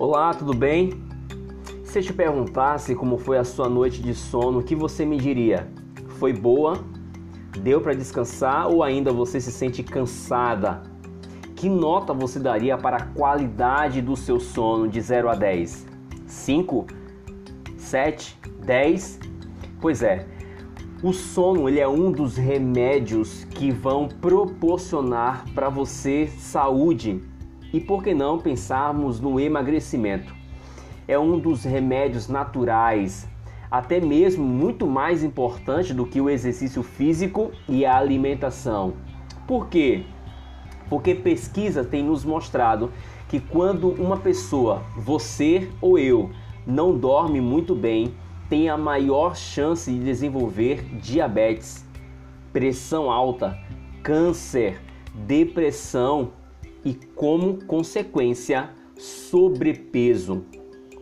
Olá, tudo bem? Se eu te perguntasse como foi a sua noite de sono, o que você me diria? Foi boa? Deu para descansar ou ainda você se sente cansada? Que nota você daria para a qualidade do seu sono de 0 a 10? 5? 7? 10? Pois é, o sono ele é um dos remédios que vão proporcionar para você saúde e por que não pensarmos no emagrecimento? É um dos remédios naturais, até mesmo muito mais importante do que o exercício físico e a alimentação. Por quê? Porque pesquisa tem nos mostrado que quando uma pessoa, você ou eu, não dorme muito bem, tem a maior chance de desenvolver diabetes, pressão alta, câncer, depressão e, como consequência, sobrepeso.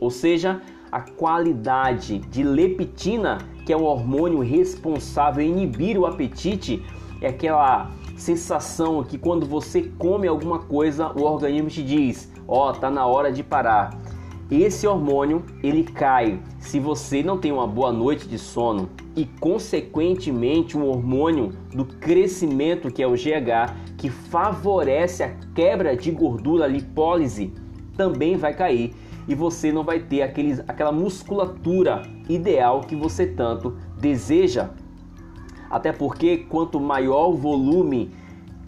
Ou seja, a qualidade de leptina, que é o hormônio responsável em inibir o apetite, é aquela sensação que quando você come alguma coisa, o organismo te diz: "Ó, oh, tá na hora de parar". Esse hormônio, ele cai se você não tem uma boa noite de sono e consequentemente um hormônio do crescimento que é o GH, que favorece a quebra de gordura, lipólise, também vai cair e você não vai ter aqueles, aquela musculatura ideal que você tanto deseja. Até porque quanto maior o volume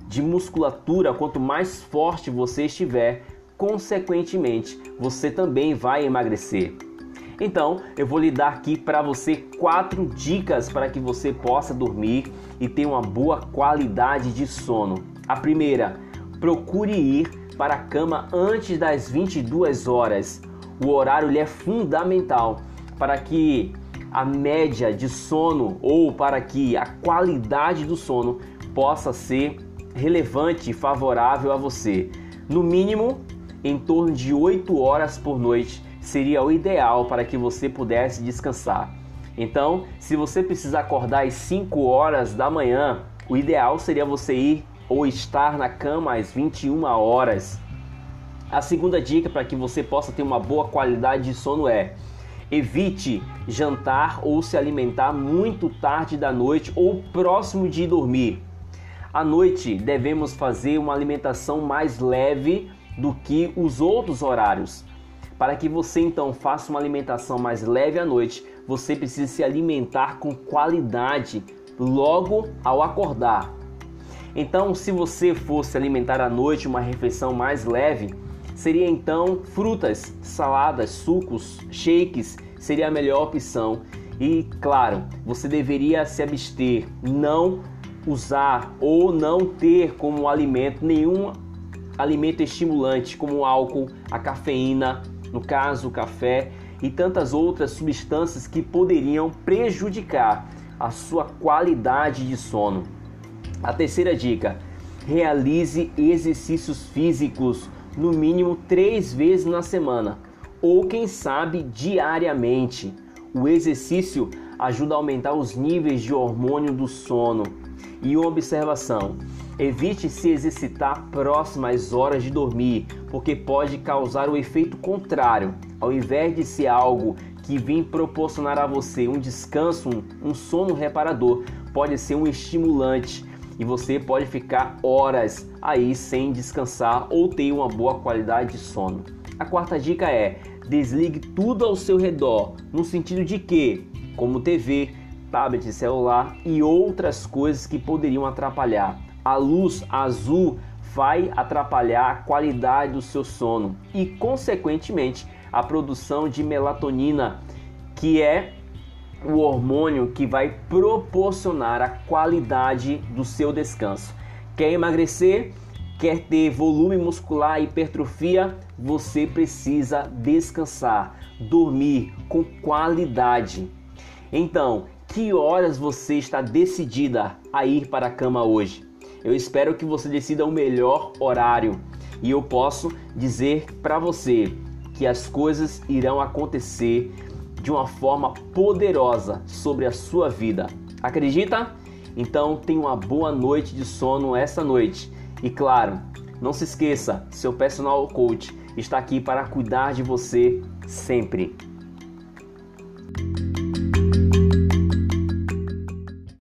de musculatura, quanto mais forte você estiver, consequentemente você também vai emagrecer. Então, eu vou lhe dar aqui para você quatro dicas para que você possa dormir e ter uma boa qualidade de sono. A primeira, procure ir para a cama antes das 22 horas. O horário é fundamental para que a média de sono ou para que a qualidade do sono possa ser relevante e favorável a você. No mínimo, em torno de 8 horas por noite seria o ideal para que você pudesse descansar. Então, se você precisar acordar às 5 horas da manhã, o ideal seria você ir ou estar na cama às 21 horas. A segunda dica para que você possa ter uma boa qualidade de sono é: evite jantar ou se alimentar muito tarde da noite ou próximo de dormir. À noite devemos fazer uma alimentação mais leve do que os outros horários. Para que você então faça uma alimentação mais leve à noite, você precisa se alimentar com qualidade logo ao acordar. Então, se você fosse alimentar à noite uma refeição mais leve, seria então frutas, saladas, sucos, shakes, seria a melhor opção. E claro, você deveria se abster, não usar ou não ter como alimento nenhum alimento estimulante como o álcool, a cafeína, no caso o café e tantas outras substâncias que poderiam prejudicar a sua qualidade de sono. A terceira dica: realize exercícios físicos no mínimo três vezes na semana ou, quem sabe, diariamente. O exercício ajuda a aumentar os níveis de hormônio do sono. E uma observação: Evite se exercitar próximo às horas de dormir, porque pode causar o efeito contrário. Ao invés de ser algo que vem proporcionar a você um descanso, um, sono reparador, pode ser um estimulante e você pode ficar horas aí sem descansar ou ter uma boa qualidade de sono. A quarta dica é: desligue tudo ao seu redor, no sentido de que, como TV, tablet, celular e outras coisas que poderiam atrapalhar a luz azul vai atrapalhar a qualidade do seu sono e, consequentemente, a produção de melatonina, que é o hormônio que vai proporcionar a qualidade do seu descanso. Quer emagrecer? Quer ter volume muscular e hipertrofia? Você precisa descansar, dormir com qualidade. Então, que horas você está decidida a ir para a cama hoje? Eu espero que você decida o melhor horário e eu posso dizer para você que as coisas irão acontecer de uma forma poderosa sobre a sua vida. Acredita? Então tenha uma boa noite de sono essa noite. E claro, Não se esqueça, seu personal coach está aqui para cuidar de você sempre.